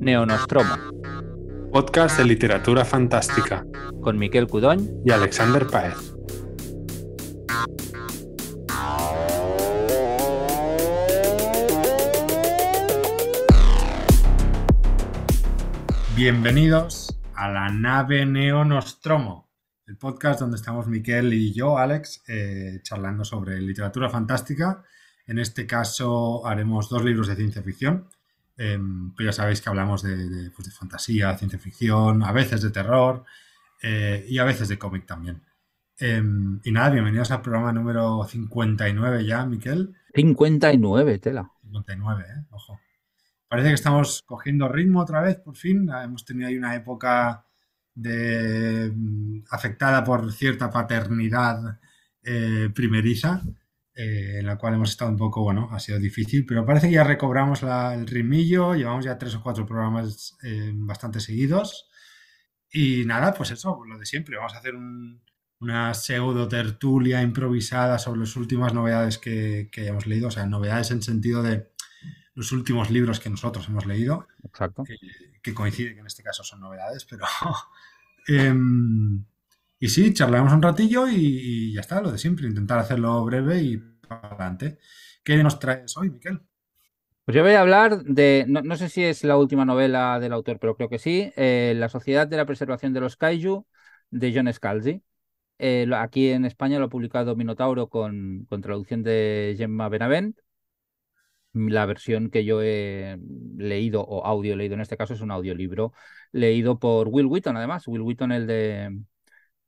Neonostromo. Podcast de literatura fantástica. Con Miquel Cudoñ y Alexander Paez. Bienvenidos a la nave Neonostromo, el podcast donde estamos Miquel y yo, Alex, eh, charlando sobre literatura fantástica. En este caso haremos dos libros de ciencia ficción, em, pero ya sabéis que hablamos de, pues, fantasía, ciencia ficción, a veces de terror eh, y a veces de cómic también. Em, y nada, bienvenidos al programa número 59 ya, Miquel. 59, tela. 59, ¿eh? Ojo. Parece que estamos cogiendo ritmo otra vez, por fin. Hemos tenido ahí una época de, mm, afectada por cierta paternidad eh, primeriza, eh, en la cual hemos estado un poco, bueno, ha sido difícil, pero parece que ya recobramos el ritmillo, llevamos ya tres o cuatro programas eh, bastante seguidos. Y nada, pues eso, lo de siempre. Vamos a hacer una pseudo tertulia improvisada sobre las últimas novedades que, que hayamos leído, o sea, novedades en sentido de los últimos libros que nosotros hemos leído. Exacto. Que, coincide que en este caso son novedades, pero. Em, y sí, charlamos un ratillo y, ya está, lo de siempre, intentar hacerlo breve y para adelante. ¿Qué nos traes hoy, Miquel? Pues yo voy a hablar de, no, sé si es la última novela del autor, pero creo que sí, eh, La Sociedad de la Preservación de los Kaiju, de John Scalzi. Eh, aquí en España lo ha publicado Minotauro con, con traducción de Gemma Benavent la versión que yo he leído o audio leído en este caso es un audiolibro leído por Will Wheaton, además. Will Wheaton, el de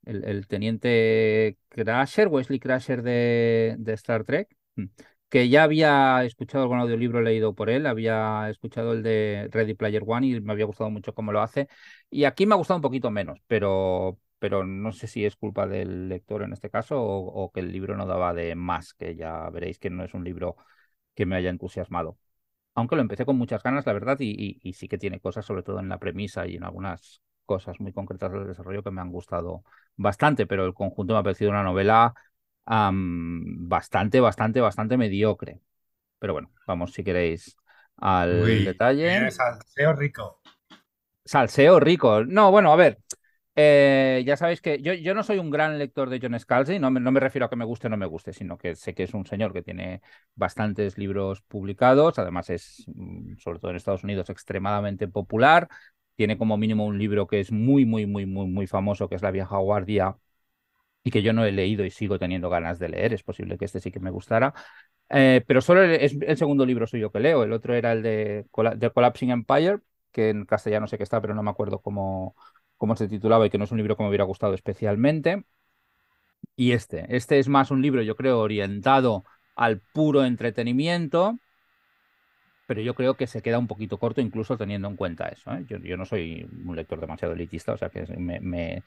el, teniente Crasher, Wesley Crasher de, Star Trek, mm, que ya había escuchado algún audiolibro leído por él, había escuchado el de Ready Player One y me había gustado mucho cómo lo hace. Y aquí me ha gustado un poquito menos, pero, pero no sé si es culpa del lector en este caso o que el libro no daba de más, que ya veréis que no es un libro que me haya entusiasmado. Aunque lo empecé con muchas ganas, la verdad, y, sí que tiene cosas, sobre todo en la premisa y en algunas cosas muy concretas del desarrollo que me han gustado bastante, pero el conjunto me ha parecido una novela bastante, bastante, bastante mediocre. Pero bueno, vamos si queréis al detalle. Salseo rico. Salseo rico. No, bueno, a ver, eh, ya sabéis que yo, yo, no soy un gran lector de John Scalzi, no me, no me refiero a que me guste o no me guste, sino que sé que es un señor que tiene bastantes libros publicados, además es, mm, sobre todo en Estados Unidos, extremadamente popular, tiene como mínimo un libro que es muy, muy, muy, muy, muy famoso, que es La vieja guardia, y que yo no he leído y sigo teniendo ganas de leer, es posible que este sí que me gustara, eh, pero solo es el segundo libro suyo que leo, el otro era el de The Collapsing Empire, que en castellano sé que está, pero no me acuerdo cómo cómo se titulaba y que no es un libro que me hubiera gustado especialmente. Y este, este es más un libro, yo creo, orientado al puro entretenimiento, pero yo creo que se queda un poquito corto incluso teniendo en cuenta eso. ¿eh? Yo, no soy un lector demasiado elitista, o sea que me,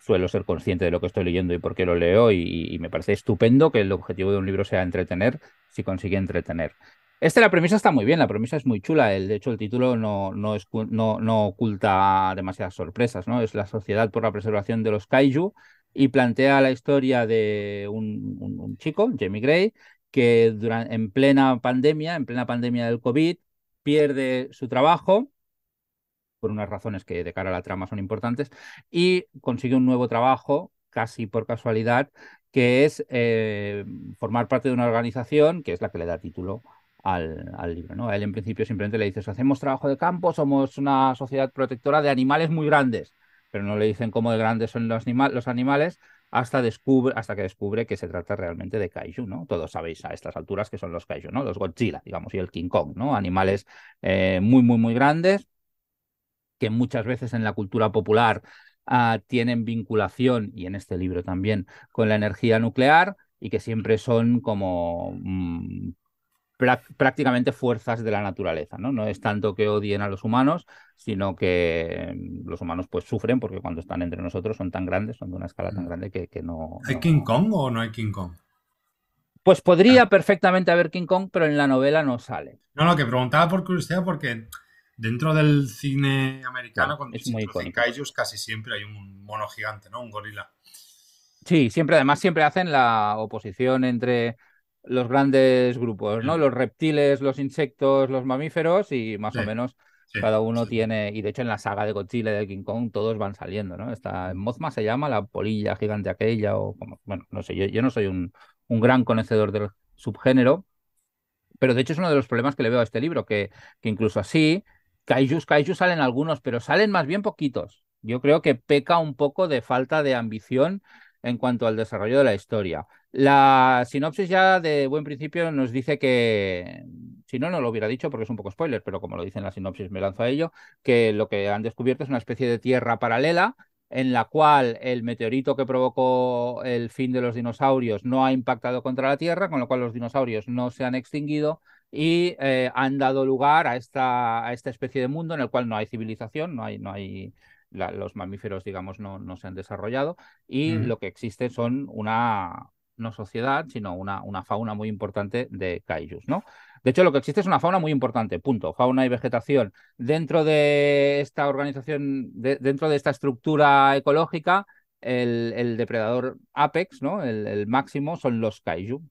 suelo ser consciente de lo que estoy leyendo y por qué lo leo y, me parece estupendo que el objetivo de un libro sea entretener si consigue entretener. Este, la premisa está muy bien, la premisa es muy chula. El, de hecho, el título no, no, es, no, no oculta demasiadas sorpresas, ¿no? Es la Sociedad por la Preservación de los Kaiju y plantea la historia de un, un, chico, Jamie Gray, que durante, en plena pandemia, en plena pandemia del COVID, pierde su trabajo por unas razones que de cara a la trama son importantes, y consigue un nuevo trabajo, casi por casualidad, que es eh, formar parte de una organización que es la que le da título al, libro. ¿no? Él en principio simplemente le dices, hacemos trabajo de campo, somos una sociedad protectora de animales muy grandes, pero no le dicen cómo de grandes son los, los animales hasta, descubre, hasta que descubre que se trata realmente de kaiju, ¿no? Todos sabéis a estas alturas que son los kaiju, ¿no? Los Godzilla, digamos, y el King Kong, ¿no? Animales eh, muy, muy, muy grandes que muchas veces en la cultura popular ah, tienen vinculación, y en este libro también, con la energía nuclear y que siempre son como mm, prácticamente fuerzas de la naturaleza, ¿no? No es tanto que odien a los humanos, sino que los humanos pues sufren porque cuando están entre nosotros son tan grandes, son de una escala tan mm. grande que, que no... ¿Hay King Kong o no hay King Kong? Pues podría ah. perfectamente haber King Kong, pero en la novela no sale. No, no, que preguntaba por curiosidad porque dentro del cine americano, cuando es muy kaijus, casi siempre hay un mono gigante, ¿no? Un gorila. Sí, siempre, además siempre hacen la oposición entre los grandes grupos, ¿no? Los reptiles, los insectos, los mamíferos y más o menos cada uno tiene, y de hecho en la saga de Godzilla y de King Kong todos van saliendo, ¿no? Esta Mothma se llama la polilla gigante aquella o como, bueno, no sé, yo, yo no soy un, un gran conocedor del subgénero, pero de hecho es uno de los problemas que le veo a este libro, que, que incluso así, kaijus, kaijus salen algunos, pero salen más bien poquitos. Yo creo que peca un poco de falta de ambición en cuanto al desarrollo de la historia. La sinopsis ya de buen principio nos dice que, si no, no lo hubiera dicho porque es un poco spoiler, pero como lo dice en la sinopsis me lanzo a ello, que lo que han descubierto es una especie de tierra paralela en la cual el meteorito que provocó el fin de los dinosaurios no ha impactado contra la Tierra, con lo cual los dinosaurios no se han extinguido y eh, han dado lugar a esta, a esta especie de mundo en el cual no hay civilización, no hay, no hay los mamíferos, digamos, no, no se han desarrollado y lo que existe son una, no sociedad, sino una, una fauna muy importante de kaijus, ¿no? De hecho, lo que existe es una fauna muy importante, punto. Fauna y vegetación. Dentro de esta organización, dentro de esta estructura ecológica, el, depredador apex, ¿no? El, máximo, son los kaiju.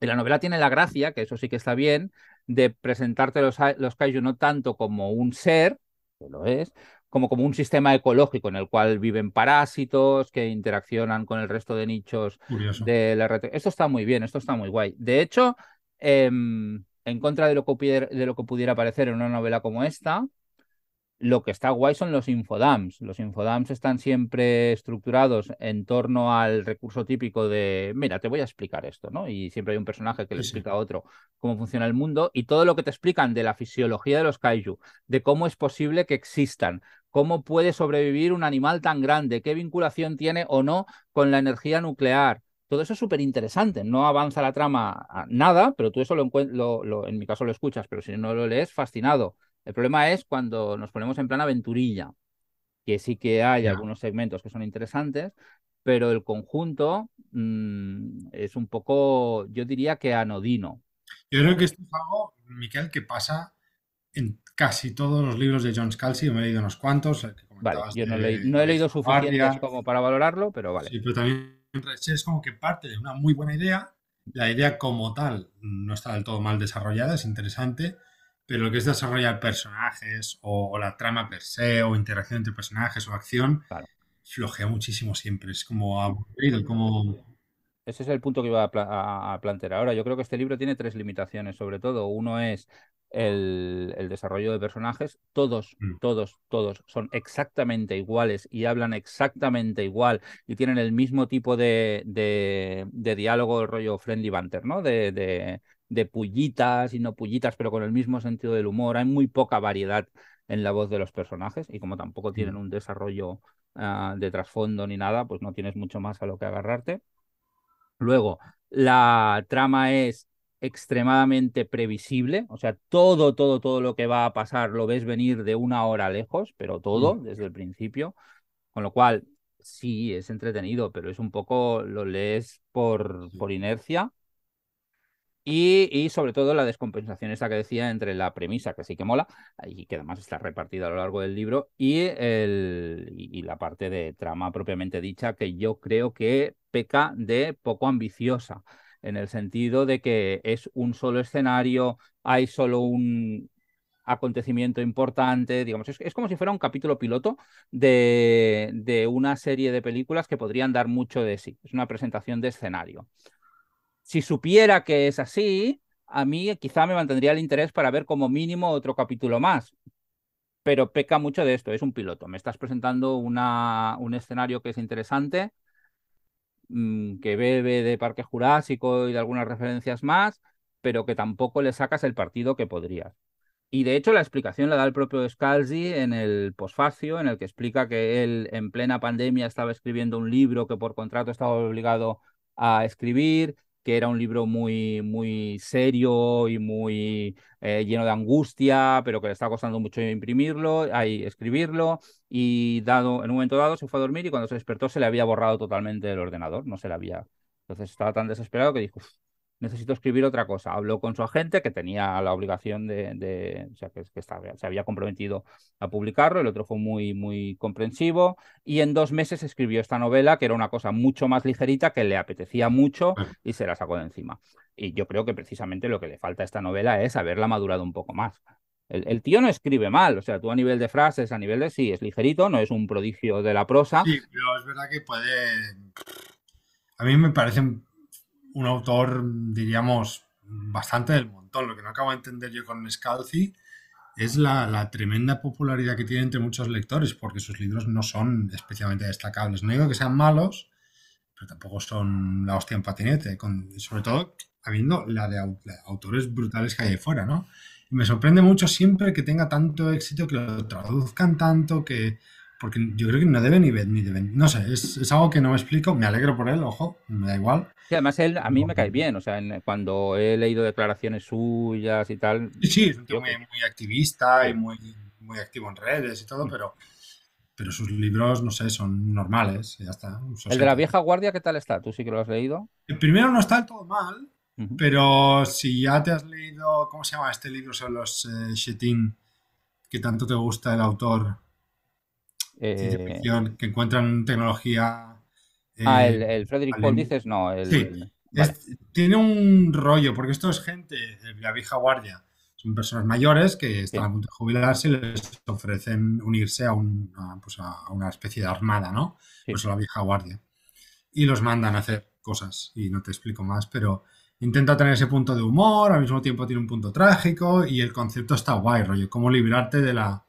Y la novela tiene la gracia, que eso sí que está bien, de presentarte los, los kaiju no tanto como un ser, que lo es, como, como un sistema ecológico en el cual viven parásitos que interaccionan con el resto de nichos de la red. Esto está muy bien, esto está muy guay. De hecho, em, en contra de lo, que pudiera, de lo que pudiera parecer en una novela como esta, lo que está guay son los infodams. Los infodams están siempre estructurados en torno al recurso típico de, mira, te voy a explicar esto, ¿no? Y siempre hay un personaje que le explica a otro cómo funciona el mundo y todo lo que te explican de la fisiología de los kaiju, de cómo es posible que existan, cómo puede sobrevivir un animal tan grande, qué vinculación tiene o no con la energía nuclear. Todo eso es súper interesante. No avanza la trama nada, pero tú eso lo, lo, en mi caso lo escuchas, pero si no lo lees, fascinado. El problema es cuando nos ponemos en plan aventurilla, que sí que hay algunos segmentos que son interesantes, pero el conjunto mm, es un poco, yo diría que anodino. Yo creo que esto es algo, Miquel, que pasa en casi todos los libros de John Scalzi, me he leído unos cuantos. vale, yo no, he leído suficientes como para valorarlo, pero vale. Sí, pero también es como que parte de una muy buena idea. La idea como tal no está del todo mal desarrollada, es interesante, pero lo que es desarrollar personajes o, la trama per se o interacción entre personajes o acción, flojea muchísimo siempre. Es como aburrido, como... Ese es el punto que iba a, a, plantear ahora. Yo creo que este libro tiene tres limitaciones, sobre todo. Uno es el, desarrollo de personajes, todos, mm. todos, todos son exactamente iguales y hablan exactamente igual y tienen el mismo tipo de, de, diálogo, el rollo friendly banter, ¿no? De, de, de pullitas y no pullitas, pero con el mismo sentido del humor. Hay muy poca variedad en la voz de los personajes y como tampoco tienen mm. un desarrollo ah, de trasfondo ni nada, pues no tienes mucho más a lo que agarrarte. Luego, la trama es extremadamente previsible, o sea, todo, todo, todo lo que va a pasar lo ves venir de una hora lejos, pero todo mm. desde el principio, con lo cual sí es entretenido, pero es un poco, lo lees por, por inercia. Y, y, sobre todo la descompensación esa que decía entre la premisa, que sí que mola, y que además está repartida a lo largo del libro, y, el, y la parte de trama propiamente dicha, que yo creo que peca de poco ambiciosa en el sentido de que es un solo escenario, hay solo un acontecimiento importante, digamos, es, como si fuera un capítulo piloto de, de una serie de películas que podrían dar mucho de sí, es una presentación de escenario. Si supiera que es así, a mí quizá me mantendría el interés para ver como mínimo otro capítulo más, pero peca mucho de esto, es un piloto. Me estás presentando una, un escenario que es interesante, Mm, que bebe de Parque Jurásico y de algunas referencias más, pero que tampoco le sacas el partido que podrías. Y de hecho la explicación la da el propio Scalzi en el posfacio, en el que explica que él en plena pandemia estaba escribiendo un libro que por contrato estaba obligado a escribir, que era un libro muy, muy serio y muy eh, lleno de angustia, pero que le estaba costando mucho imprimirlo, ahí, escribirlo, y dado, en un momento dado se fue a dormir y cuando se despertó se le había borrado totalmente el ordenador, no se le había. Entonces estaba tan desesperado que dijo, necesito escribir otra cosa. Habló con su agente, que tenía la obligación de, o sea, que, estaba, se había comprometido a publicarlo, el otro fue muy, muy comprensivo, y en dos meses escribió esta novela, que era una cosa mucho más ligerita, que le apetecía mucho y se la sacó de encima. Y yo creo que precisamente lo que le falta a esta novela es haberla madurado un poco más. El, tío no escribe mal, o sea, tú a nivel de frases, a nivel de sí, es ligerito, no es un prodigio de la prosa. Sí, pero es verdad que puede. A mí me parece un autor, diríamos, bastante del montón. Lo que no acabo de entender yo con Scalzi es la, tremenda popularidad que tiene entre muchos lectores, porque sus libros no son especialmente destacables. No digo que sean malos, pero tampoco son la hostia en patinete, sobre todo habiendo la de, autores brutales que hay ahí fuera, ¿no? Y me sorprende mucho siempre que tenga tanto éxito, que lo traduzcan tanto, que porque yo creo que no debe ni, ni deben, no sé, es, algo que no me explico, me alegro por él, ojo, me da igual. Sí, además él a mí me cae bien, o sea, cuando he leído declaraciones suyas y tal. Sí, sí, es un tío muy, activista y muy, muy activo en redes y todo, pero, pero sus libros, no sé, son normales, ya está. El de la vieja guardia, ¿qué tal está? ¿Tú sí que lo has leído? El primero no está del todo mal, pero si ya te has leído, ¿cómo se llama este libro sobre los eh, que tanto te gusta el autor? Eh, que encuentran tecnología. ah, el, el Frederick Paul dices, no. El, tiene un rollo, porque esto es gente de la vieja guardia. Son personas mayores que están a punto de jubilarse y les ofrecen unirse a, pues a, una especie de armada, ¿no? Por eso la vieja guardia. Y los mandan a hacer cosas, y no te explico más, pero intenta tener ese punto de humor, al mismo tiempo tiene un punto trágico y el concepto está guay, rollo, cómo librarte de la,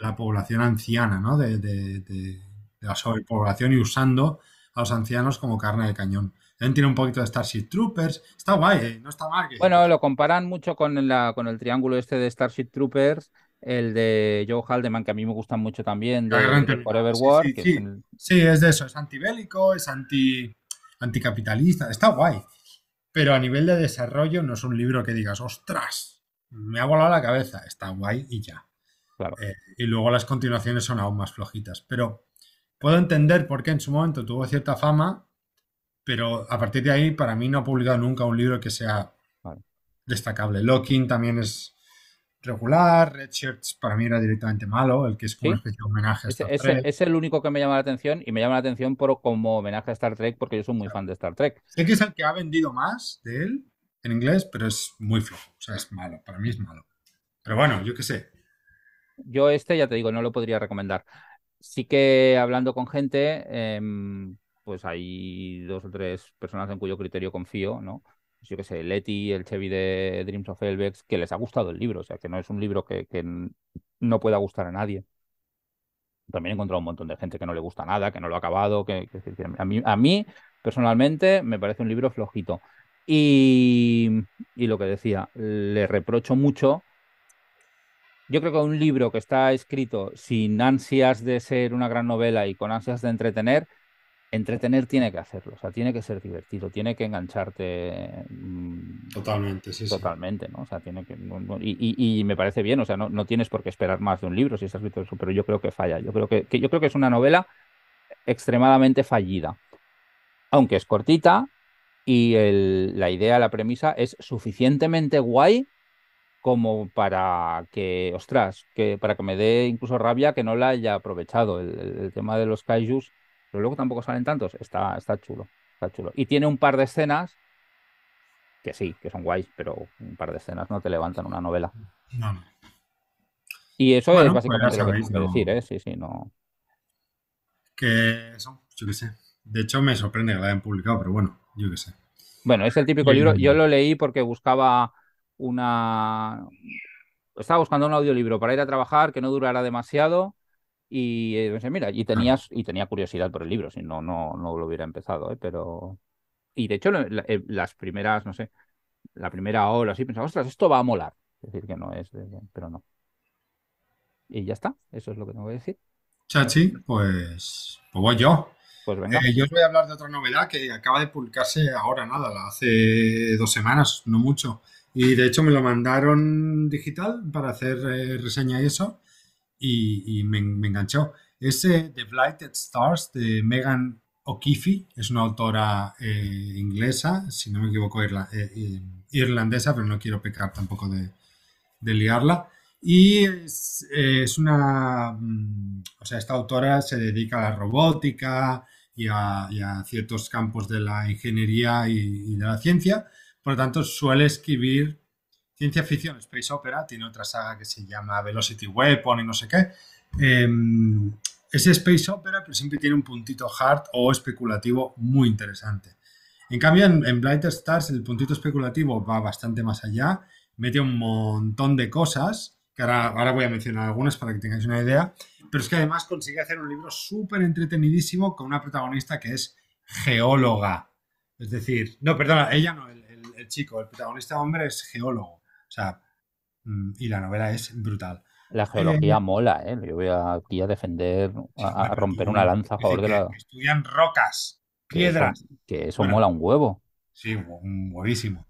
la población anciana, ¿no? De, la sobrepoblación y usando a los ancianos como carne de cañón. También tiene un poquito de Starship Troopers. Está guay, ¿eh? no está mal. Bueno, lo comparan mucho con, la, con el triángulo este de Starship Troopers, el de Joe Haldeman, que a mí me gusta mucho también, de, Forever War. Sí, es, de eso, es antibélico, es anti, anticapitalista, está guay. Pero a nivel de desarrollo no es un libro que digas, ostras, me ha volado la cabeza. Está guay y ya. Eh, y luego las continuaciones son aún más flojitas. Pero puedo entender por qué en su momento tuvo cierta fama, pero a partir de ahí, para mí no ha publicado nunca un libro que sea destacable. Locking también es regular, Red Shirts para mí era directamente malo, el que es como una especie de homenaje a Star Trek. Es el único que me llama la atención y me llama la atención por, como homenaje a Star Trek porque yo soy muy fan de Star Trek. Sé que es el que ha vendido más de él en inglés, pero es muy flojo, o sea, es malo, para mí es malo. Pero bueno, yo qué sé, yo este, ya te digo, no lo podría recomendar. Sí que hablando con gente, em, pues hay dos o tres personas en cuyo criterio confío, ¿no? Yo qué sé, Leti, el Chevy de Dreams of Elbex, que les ha gustado el libro, o sea, que no es un libro que, no pueda gustar a nadie. También he encontrado un montón de gente que no le gusta nada, que no lo ha acabado, que, a, mí, a mí personalmente me parece un libro flojito. Y, y lo que decía, le reprocho mucho yo creo que un libro que está escrito sin ansias de ser una gran novela y con ansias de entretener, entretener tiene que hacerlo, o sea, tiene que ser divertido, tiene que engancharte. Mm, totalmente, sí, Totalmente, ¿no? O sea, tiene que. y, me parece bien, o sea, no, tienes por qué esperar más de un libro si está escrito eso, pero yo creo que falla. Yo creo que, yo creo que es una novela extremadamente fallida. Aunque es cortita y la idea, la premisa es suficientemente guay como para que, ostras, que para que me dé incluso rabia que no la haya aprovechado. El, tema de los kaijus, pero luego tampoco salen tantos, está, está chulo, está chulo. Y tiene un par de escenas que sí, que son guays, pero un par de escenas no te levantan una novela. No. Y eso es pues básicamente lo que tengo que decir, ¿eh? Sí, sí, no. Que eso, yo qué sé. De hecho, me sorprende que la hayan publicado, pero bueno, yo qué sé. Bueno, es el típico libro. Yo lo leí porque buscaba una... Estaba buscando un audiolibro para ir a trabajar que no durara demasiado y eh, mira, y, tenías, y tenía curiosidad por el libro, si no, no, no lo hubiera empezado, ¿eh? pero... Y de hecho, eh, las primeras, no sé, la primera hora así, pensaba, ostras, esto va a molar. Es decir, que no es, pero no. Y ya está, eso es lo que tengo que decir. Chachi, pues, pues voy yo. Pues venga. yo os voy a hablar de otra novedad que acaba de publicarse ahora, nada, hace dos semanas, no mucho. Y de hecho me lo mandaron digital para hacer eh, reseña y eso. Y, me, enganchó. Ese The Blighted Stars de Megan O'Keefe, es una autora eh, inglesa, si no me equivoco, eh, irlandesa, pero no quiero pecar tampoco de, liarla. Y es, una, mm, o sea, esta autora se dedica a la robótica y a, ciertos campos de la ingeniería y, de la ciencia, por lo tanto suele escribir ciencia ficción, space opera, tiene otra saga que se llama Velocity Weapon y no sé qué. Em, es space opera, pero siempre tiene un puntito hard o especulativo muy interesante. En cambio, en, en Blight Stars el puntito especulativo va bastante más allá, mete un montón de cosas, que ahora, voy a mencionar algunas para que tengáis una idea, pero es que además consigue hacer un libro súper entretenidísimo con una protagonista que es geóloga. Es decir, no, perdona, ella no, el, chico, el protagonista hombre es geólogo. O sea, mm, y la novela es brutal. La geología eh, mola, ¿eh? Yo voy aquí a defender, a, romper una lanza a favor de la. Estudian rocas, piedras. Que eso, mola un huevo. Sí, un huevísimo.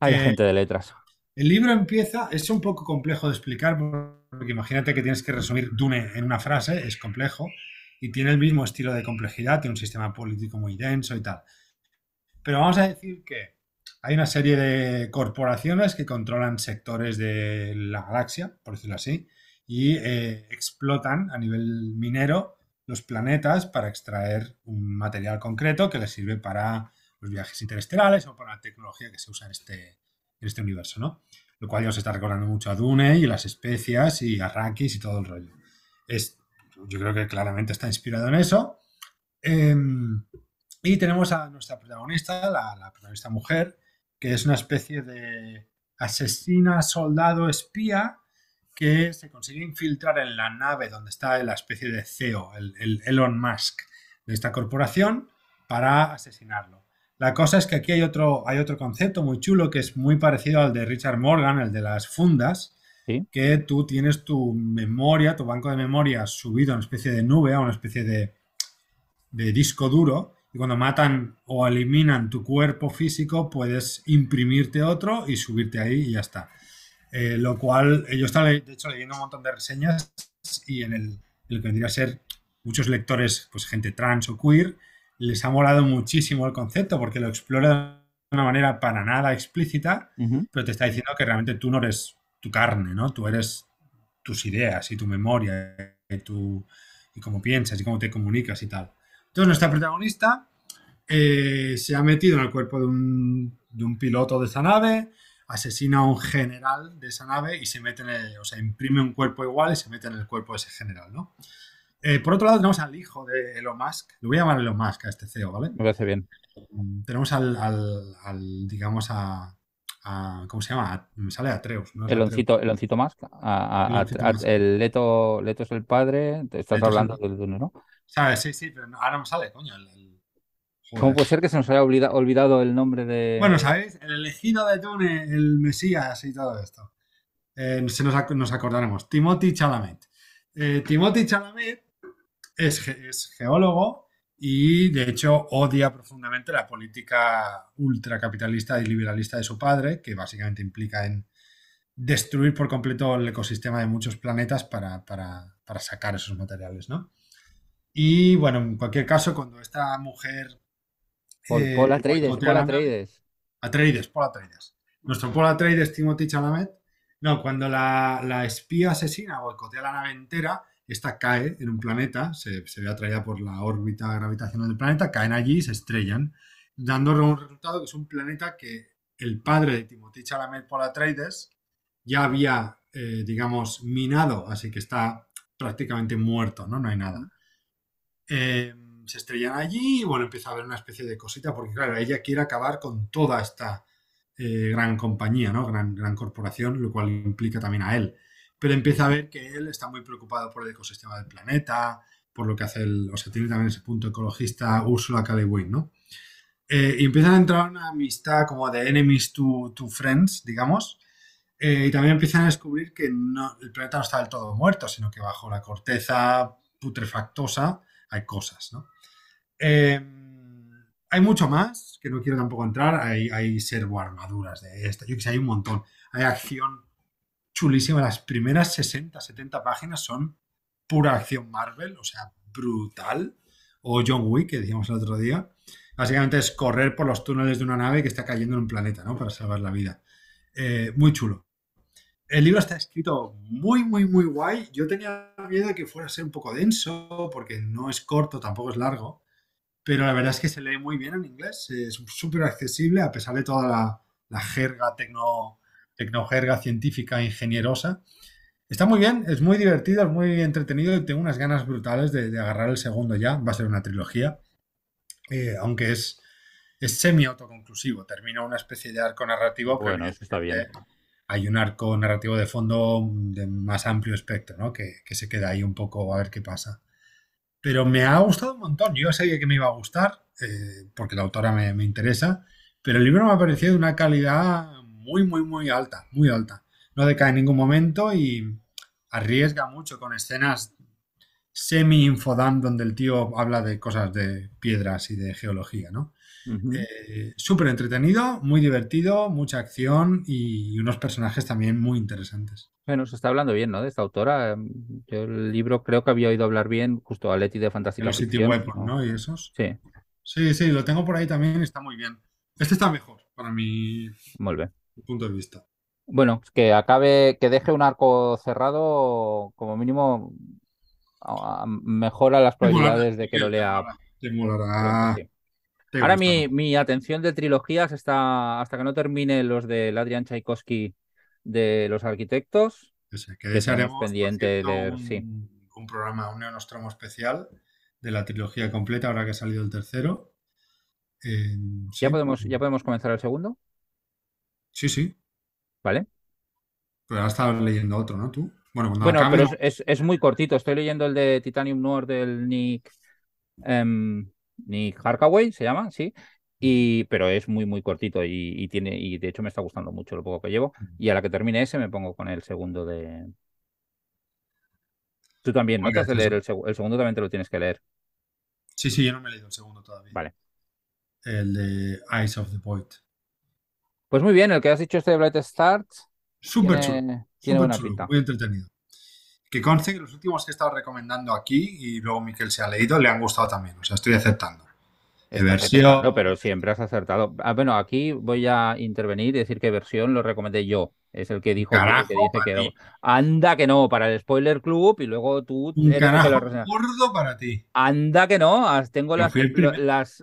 Hay eh, gente de letras. El libro empieza, es un poco complejo de explicar, porque imagínate que tienes que resumir Dune en una frase, es complejo, y tiene el mismo estilo de complejidad, tiene un sistema político muy denso y tal. Pero vamos a decir que hay una serie de corporaciones que controlan sectores de la galaxia, por decirlo así, y eh, explotan a nivel minero los planetas para extraer un material concreto que les sirve para los viajes interestelares o para la tecnología que se usa en este, en este universo, ¿no? Lo cual ya os está recordando mucho a Dune y las especias y Arrakis y todo el rollo. Es, yo creo que claramente está inspirado en eso. Em, y tenemos a nuestra protagonista, la protagonista mujer, que es una especie de asesina, soldado, espía que se consigue infiltrar en la nave donde está la especie de CEO, el, Elon Musk de esta corporación, para asesinarlo. La cosa es que aquí hay otro, hay otro concepto muy chulo que es muy parecido al de Richard Morgan, el de las fundas, que tú tienes tu memoria, tu banco de memoria subido a una especie de nube, a una especie de, de disco duro, y cuando matan o eliminan tu cuerpo físico, puedes imprimirte otro y subirte ahí y ya está. Eh, lo cual, yo estaba de hecho leyendo un montón de reseñas y en el, lo que vendría a ser muchos lectores, pues gente trans o queer, les ha molado muchísimo el concepto porque lo explora de una manera para nada explícita, pero te está diciendo que realmente tú no eres tu carne, ¿no? Tú eres tus ideas y tu memoria y, tu, y cómo piensas y cómo te comunicas y tal. Entonces, nuestra protagonista eh, se ha metido en el cuerpo de un, piloto de esa nave, asesina a un general de esa nave y se mete en el, o sea, imprime un cuerpo igual y se mete en el cuerpo de ese general, ¿no? Eh, por otro lado, tenemos al hijo de Elon Musk. Le voy a llamar Elon Musk a este CEO, ¿vale? Me parece bien. Mm, tenemos al, digamos, a, ¿Cómo se llama? Me sale Atreus. ¿no? Eloncito, Eloncito Musk. el Leto, Leto es el padre. Te estás hablando del ¿no? ¿Sabes? Sí, sí, pero ahora no me sale, coño. ¿Cómo puede ser que se nos haya olvidado el nombre de. Bueno, ¿sabéis? El elegido de Dune, el Mesías y todo esto. Eh, se nos, acordaremos. Timothy Chalamet. Eh, Timothy Chalamet es, es, geólogo y de hecho odia profundamente la política ultracapitalista y liberalista de su padre, que básicamente implica en destruir por completo el ecosistema de muchos planetas para, para, para sacar esos materiales, ¿no? Y bueno, en cualquier caso, cuando esta mujer. Por eh, Paul Atreides, Paul Atreides. Atreides, Paul Atreides. Nuestro Paul Atreides, Timothy Chalamet. No, cuando la, la espía asesina boicotea la nave entera, esta cae en un planeta, se, se, ve atraída por la órbita gravitacional del planeta, caen allí y se estrellan, dando un resultado que es un planeta que el padre de Timothy Chalamet, Paul Atreides, ya había, eh, digamos, minado, así que está prácticamente muerto, ¿no? No hay nada. Eh, se estrellan allí y bueno, empieza a haber una especie de cosita, porque claro, ella quiere acabar con toda esta eh, gran compañía, ¿no? Gran, gran corporación, lo cual implica también a él. Pero empieza a ver que él está muy preocupado por el ecosistema del planeta, por lo que hace el, o sea, tiene también ese punto ecologista Ursula K. ¿no? Eh, y empiezan a entrar una amistad como de enemies to, to friends, digamos, y también empiezan a descubrir que no, el planeta no está del todo muerto, sino que bajo la corteza putrefactosa hay cosas, ¿no? Em, hay mucho más, que no quiero tampoco entrar, hay, hay servo armaduras de esta, yo que sé, hay un montón, hay acción chulísima, las primeras 60, 70 páginas son pura acción Marvel, o sea, brutal, o John Wick, que decíamos el otro día. Básicamente es correr por los túneles de una nave que está cayendo en un planeta, ¿no? Para salvar la vida. Eh, muy chulo. El libro está escrito muy, muy, muy guay. Yo tenía miedo de que fuera a ser un poco denso, porque no es corto, tampoco es largo. Pero la verdad es que se lee muy bien en inglés. Es súper accesible, a pesar de toda la, la jerga tecno, tecnojerga científica ingenierosa. Está muy bien, es muy divertido, es muy entretenido y tengo unas ganas brutales de, agarrar el segundo ya. Va a ser una trilogía, eh, aunque es, es semi-autoconclusivo. Termina una especie de arco narrativo. Bueno, eso está bien. Hay un arco narrativo de fondo de más amplio espectro, ¿no? Que, se queda ahí un poco a ver qué pasa. Pero me ha gustado un montón. Yo sabía que me iba a gustar, eh, porque la autora me, me interesa, pero el libro me ha parecido de una calidad muy, muy, muy alta, muy alta no decae en ningún momento y arriesga mucho con escenas semi-infodam donde el tío habla de cosas de piedras y de geología, ¿no? Eh, súper entretenido, muy divertido, mucha acción y unos personajes también muy interesantes. Bueno, se está hablando bien, ¿no? De esta autora. Yo el libro creo que había oído hablar bien, justo a Leti de Fantástica Los City Weapon, ¿no? Y esos. Sí. Sí, sí, lo tengo por ahí también, está muy bien. Este está mejor, para mi punto de vista. Bueno, que acabe, que deje un arco cerrado, como mínimo, mejora las probabilidades de que lo lea. Ahora mi, mi, atención de trilogías está hasta que no termine los de Adrian Tchaikovsky de los arquitectos. que desearemos pendiente de un, sí. un programa, un neonostromo especial de la trilogía completa, ahora que ha salido el tercero. ¿Ya, podemos, ¿Ya podemos comenzar el segundo? Sí, sí. ¿Vale? Pero ahora estás leyendo otro, ¿no? Tú. Bueno, bueno pero es, muy cortito. Estoy leyendo el de Titanium Noir del Nick, em, Nick Harkaway, se llama, sí. Y, pero es muy, muy cortito y, tiene, y de hecho me está gustando mucho lo poco que llevo. Y a la que termine ese me pongo con el segundo de. Tú también, ¿no? Te has de leer el, el segundo también te lo tienes que leer. Sí, sí, yo no me he leído el segundo todavía. Vale. El de Eyes of the Void. Pues muy bien, el que has dicho este de Bright Start. Súper chulo. Tiene buena pinta. Muy entretenido. Que conste que los últimos que he estado recomendando aquí y luego Miquel se ha leído le han gustado también. O sea, estoy aceptando. versión... No, pero siempre has acertado. Ah, bueno, aquí voy a intervenir y decir que versión lo recomendé yo. Es el que dijo que dice que anda que no para el spoiler club y luego tú Un carajo gordo para ti. Anda que no, tengo las, las,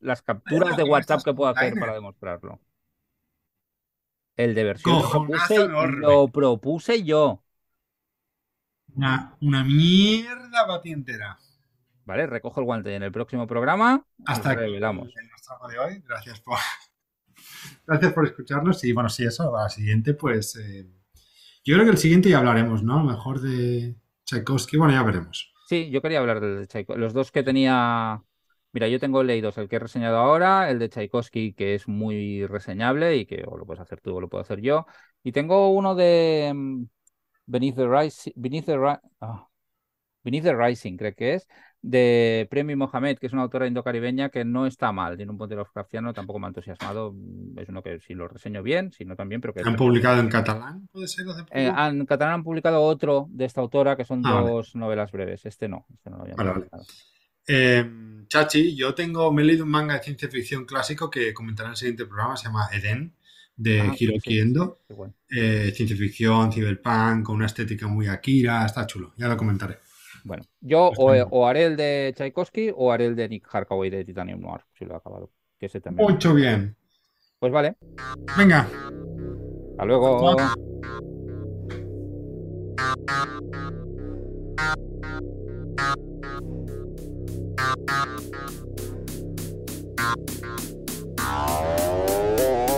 las capturas de WhatsApp que puedo hacer para demostrarlo. El de versión lo propuse, yo. Una, mierda para entera. Vale, recojo el guante en el próximo programa. Hasta revelamos. de hoy. Gracias por, gracias por escucharnos. Y bueno, sí, eso, a la siguiente, pues. Eh, yo creo que el siguiente ya hablaremos, ¿no? A lo mejor de Tchaikovsky. Bueno, ya veremos. Sí, yo quería hablar de Tchaikovsky. Los dos que tenía Mira, yo tengo leídos el que he reseñado ahora, el de Tchaikovsky, que es muy reseñable y que o lo puedes hacer tú o lo puedo hacer yo. Y tengo uno de mm, Beneath the, Rising, Beneath, the, ah, Beneath the Rising, creo que es, de Premi Mohamed, que es una autora indocaribeña que no está mal, tiene un punto Lovecraftiano, tampoco me ha entusiasmado. Mm, es uno que si lo reseño bien, si no también, pero que... ¿Han publicado en catalán? ¿Puede ser? Eh, en catalán han publicado otro de esta autora, que son ah, dos novelas breves. Este no, este no lo había vale, Em, Chachi, yo tengo, me he leído un manga de ciencia ficción clásico que comentaré en el siguiente programa, se llama Eden, de ah, Hiroki Endo. Eh, ciencia ficción, cyberpunk, con una estética muy Akira, está chulo, ya lo comentaré. Bueno, yo o, haré el de Tchaikovsky o haré el de Nick Harkaway de Titanium Noir, si lo he acabado. Que ese también. Mucho bien. Pues vale. Venga. Hasta luego. Thank you.